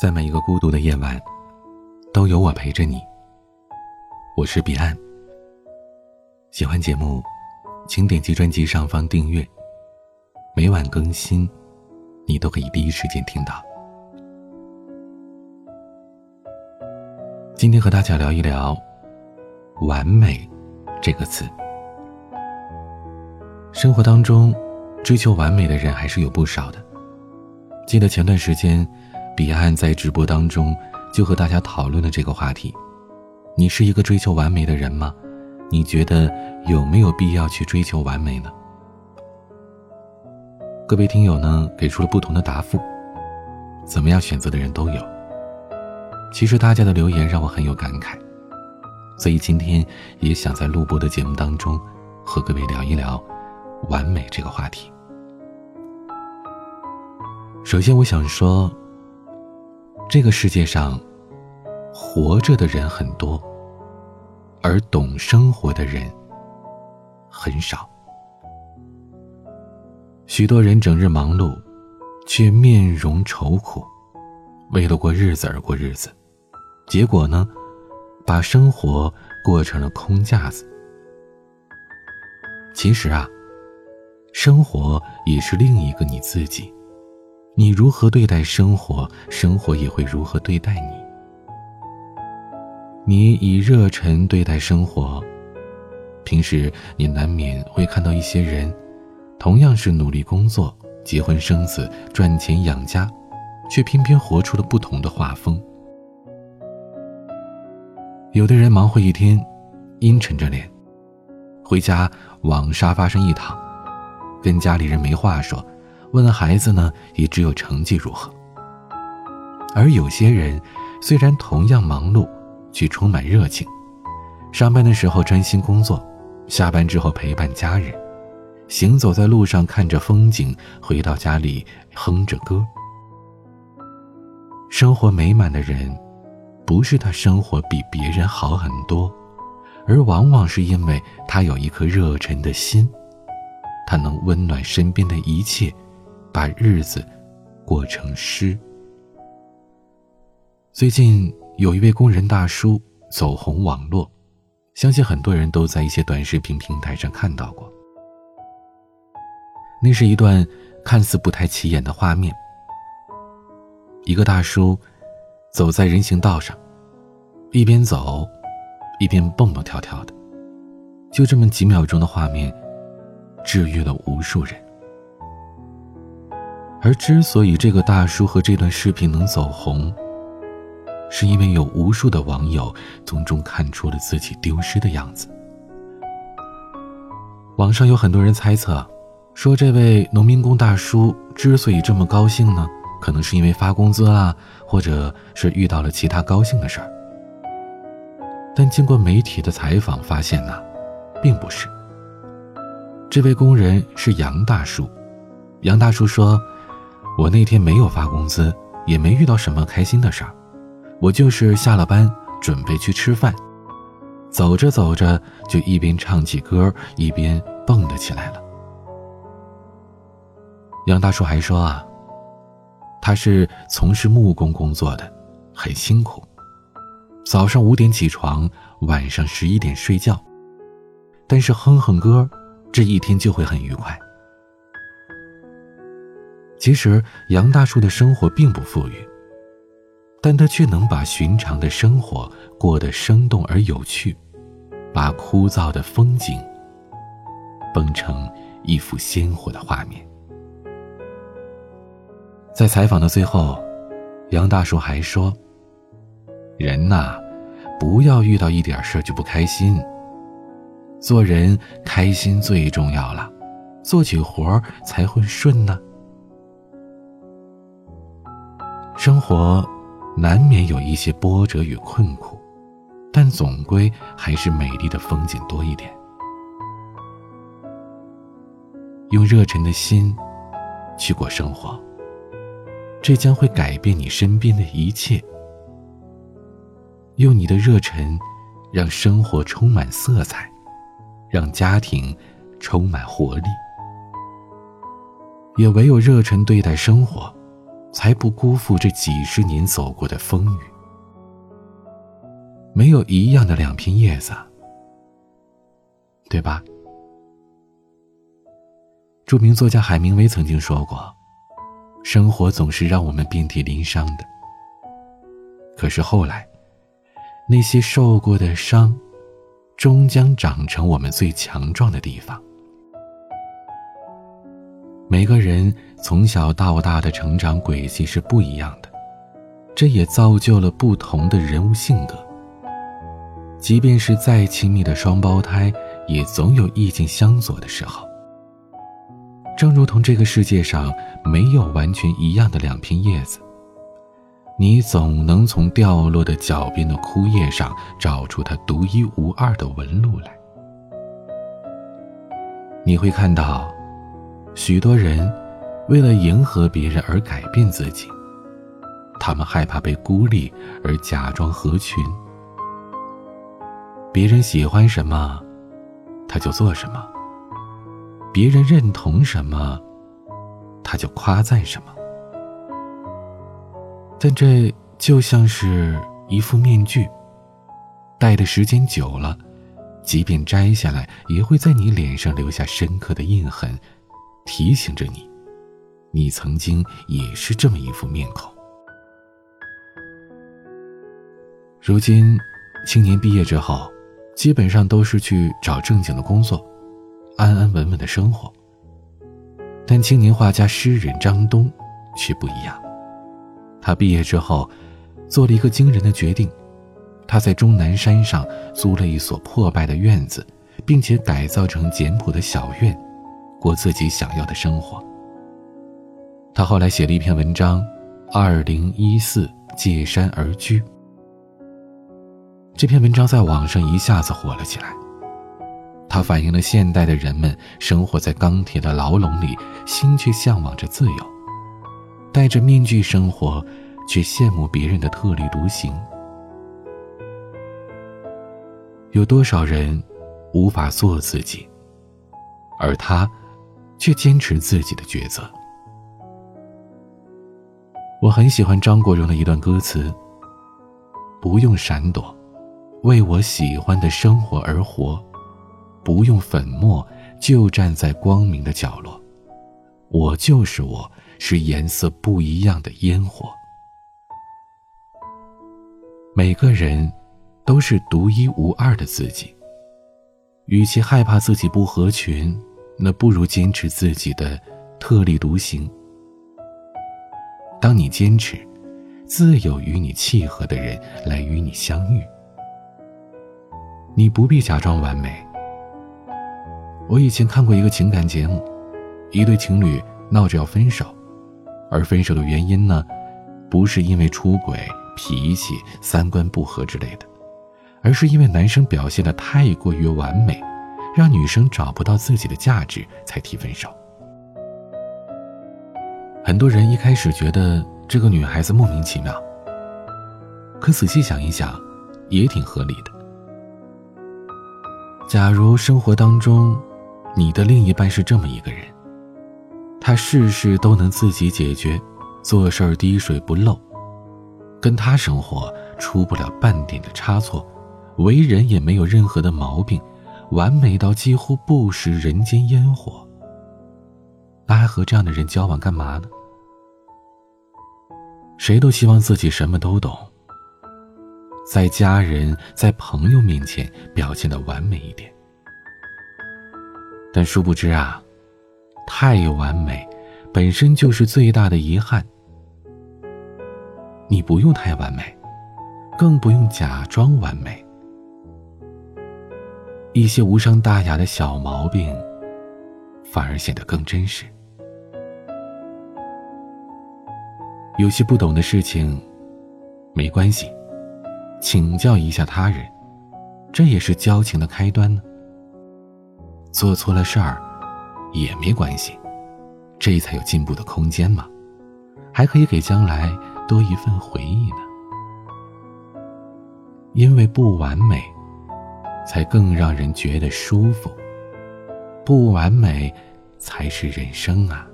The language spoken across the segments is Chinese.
在每一个孤独的夜晚，都有我陪着你。我是彼岸。喜欢节目，请点击专辑上方订阅，每晚更新，你都可以第一时间听到。今天和大家聊一聊“完美”这个词。生活当中，追求完美的人还是有不少的。记得前段时间。彼岸在直播当中就和大家讨论了这个话题：你是一个追求完美的人吗？你觉得有没有必要去追求完美呢？各位听友呢给出了不同的答复，怎么样选择的人都有。其实大家的留言让我很有感慨，所以今天也想在录播的节目当中和各位聊一聊完美这个话题。首先，我想说。这个世界上，活着的人很多，而懂生活的人很少。许多人整日忙碌，却面容愁苦，为了过日子而过日子，结果呢，把生活过成了空架子。其实啊，生活也是另一个你自己。你如何对待生活，生活也会如何对待你。你以热忱对待生活，平时你难免会看到一些人，同样是努力工作、结婚生子、赚钱养家，却偏偏活出了不同的画风。有的人忙活一天，阴沉着脸，回家往沙发上一躺，跟家里人没话说。问孩子呢，也只有成绩如何。而有些人，虽然同样忙碌，却充满热情。上班的时候专心工作，下班之后陪伴家人，行走在路上看着风景，回到家里哼着歌。生活美满的人，不是他生活比别人好很多，而往往是因为他有一颗热忱的心，他能温暖身边的一切。把日子过成诗。最近有一位工人大叔走红网络，相信很多人都在一些短视频平台上看到过。那是一段看似不太起眼的画面：一个大叔走在人行道上，一边走一边蹦蹦跳跳的，就这么几秒钟的画面，治愈了无数人。而之所以这个大叔和这段视频能走红，是因为有无数的网友从中看出了自己丢失的样子。网上有很多人猜测，说这位农民工大叔之所以这么高兴呢，可能是因为发工资啦，或者是遇到了其他高兴的事儿。但经过媒体的采访发现呢，并不是。这位工人是杨大叔，杨大叔说。我那天没有发工资，也没遇到什么开心的事儿，我就是下了班准备去吃饭，走着走着就一边唱起歌一边蹦了起来了。杨大叔还说啊，他是从事木工工作的，很辛苦，早上五点起床，晚上十一点睡觉，但是哼哼歌，这一天就会很愉快。其实杨大叔的生活并不富裕，但他却能把寻常的生活过得生动而有趣，把枯燥的风景绷成一幅鲜活的画面。在采访的最后，杨大叔还说：“人呐，不要遇到一点事就不开心。做人开心最重要了，做起活才会顺呢。”生活难免有一些波折与困苦，但总归还是美丽的风景多一点。用热忱的心去过生活，这将会改变你身边的一切。用你的热忱，让生活充满色彩，让家庭充满活力。也唯有热忱对待生活。才不辜负这几十年走过的风雨。没有一样的两片叶子，对吧？著名作家海明威曾经说过：“生活总是让我们遍体鳞伤的。”可是后来，那些受过的伤，终将长成我们最强壮的地方。每个人从小到大的成长轨迹是不一样的，这也造就了不同的人物性格。即便是再亲密的双胞胎，也总有意见相左的时候。正如同这个世界上没有完全一样的两片叶子，你总能从掉落的脚边的枯叶上找出它独一无二的纹路来。你会看到，许多人为了迎合别人而改变自己，他们害怕被孤立而假装合群。别人喜欢什么，他就做什么；别人认同什么，他就夸赞什么。但这就像是一副面具，戴的时间久了，即便摘下来，也会在你脸上留下深刻的印痕，提醒着你，你曾经也是这么一副面孔。如今，青年毕业之后。基本上都是去找正经的工作，安安稳稳的生活。但青年画家诗人张东却不一样，他毕业之后做了一个惊人的决定，他在终南山上租了一所破败的院子，并且改造成简朴的小院，过自己想要的生活。他后来写了一篇文章《二零一四借山而居》。这篇文章在网上一下子火了起来。它反映了现代的人们生活在钢铁的牢笼里，心却向往着自由；戴着面具生活，却羡慕别人的特立独行。有多少人无法做自己，而他却坚持自己的抉择？我很喜欢张国荣的一段歌词：“不用闪躲。”为我喜欢的生活而活，不用粉末，就站在光明的角落。我就是我，是颜色不一样的烟火。每个人都是独一无二的自己。与其害怕自己不合群，那不如坚持自己的特立独行。当你坚持，自有与你契合的人来与你相遇。你不必假装完美。我以前看过一个情感节目，一对情侣闹着要分手，而分手的原因呢，不是因为出轨、脾气、三观不合之类的，而是因为男生表现的太过于完美，让女生找不到自己的价值，才提分手。很多人一开始觉得这个女孩子莫名其妙，可仔细想一想，也挺合理的。假如生活当中，你的另一半是这么一个人，他事事都能自己解决，做事儿滴水不漏，跟他生活出不了半点的差错，为人也没有任何的毛病，完美到几乎不食人间烟火，那还和这样的人交往干嘛呢？谁都希望自己什么都懂。在家人、在朋友面前表现的完美一点，但殊不知啊，太完美本身就是最大的遗憾。你不用太完美，更不用假装完美。一些无伤大雅的小毛病，反而显得更真实。有些不懂的事情，没关系。请教一下他人，这也是交情的开端呢。做错了事儿，也没关系，这才有进步的空间嘛，还可以给将来多一份回忆呢。因为不完美，才更让人觉得舒服。不完美，才是人生啊。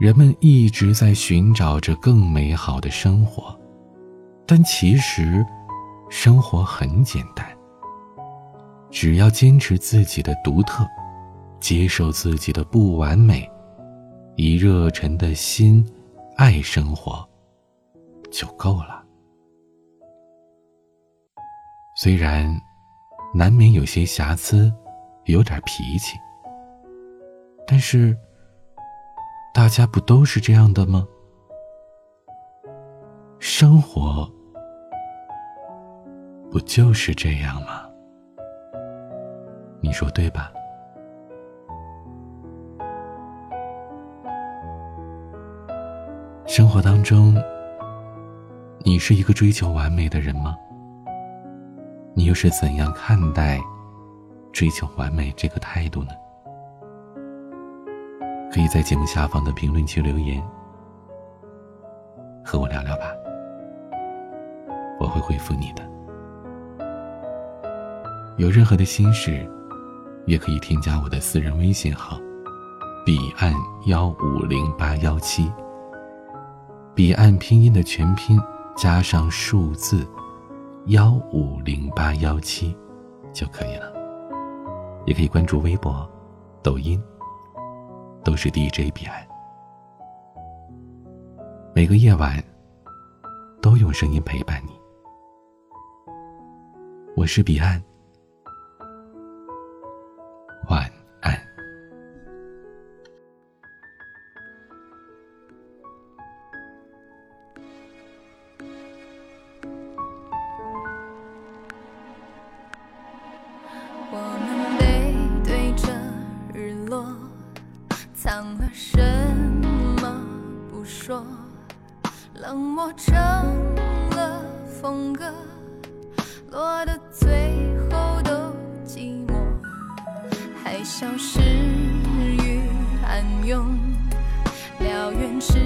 人们一直在寻找着更美好的生活，但其实，生活很简单。只要坚持自己的独特，接受自己的不完美，以热忱的心爱生活，就够了。虽然难免有些瑕疵，有点脾气，但是大家不都是这样的吗？生活不就是这样吗？你说对吧？生活当中，你是一个追求完美的人吗？你又是怎样看待追求完美这个态度呢？可以在节目下方的评论区留言，和我聊聊吧，我会回复你的。有任何的心事。也可以添加我的私人微信号，彼岸幺五零八幺七。彼岸拼音的全拼加上数字幺五零八幺七就可以了。也可以关注微博、抖音，都是 DJ 彼岸。每个夜晚都用声音陪伴你。我是彼岸。晚安。什么不说，冷漠成了风格，落的最后都寂寞。还消失于暗涌，燎原是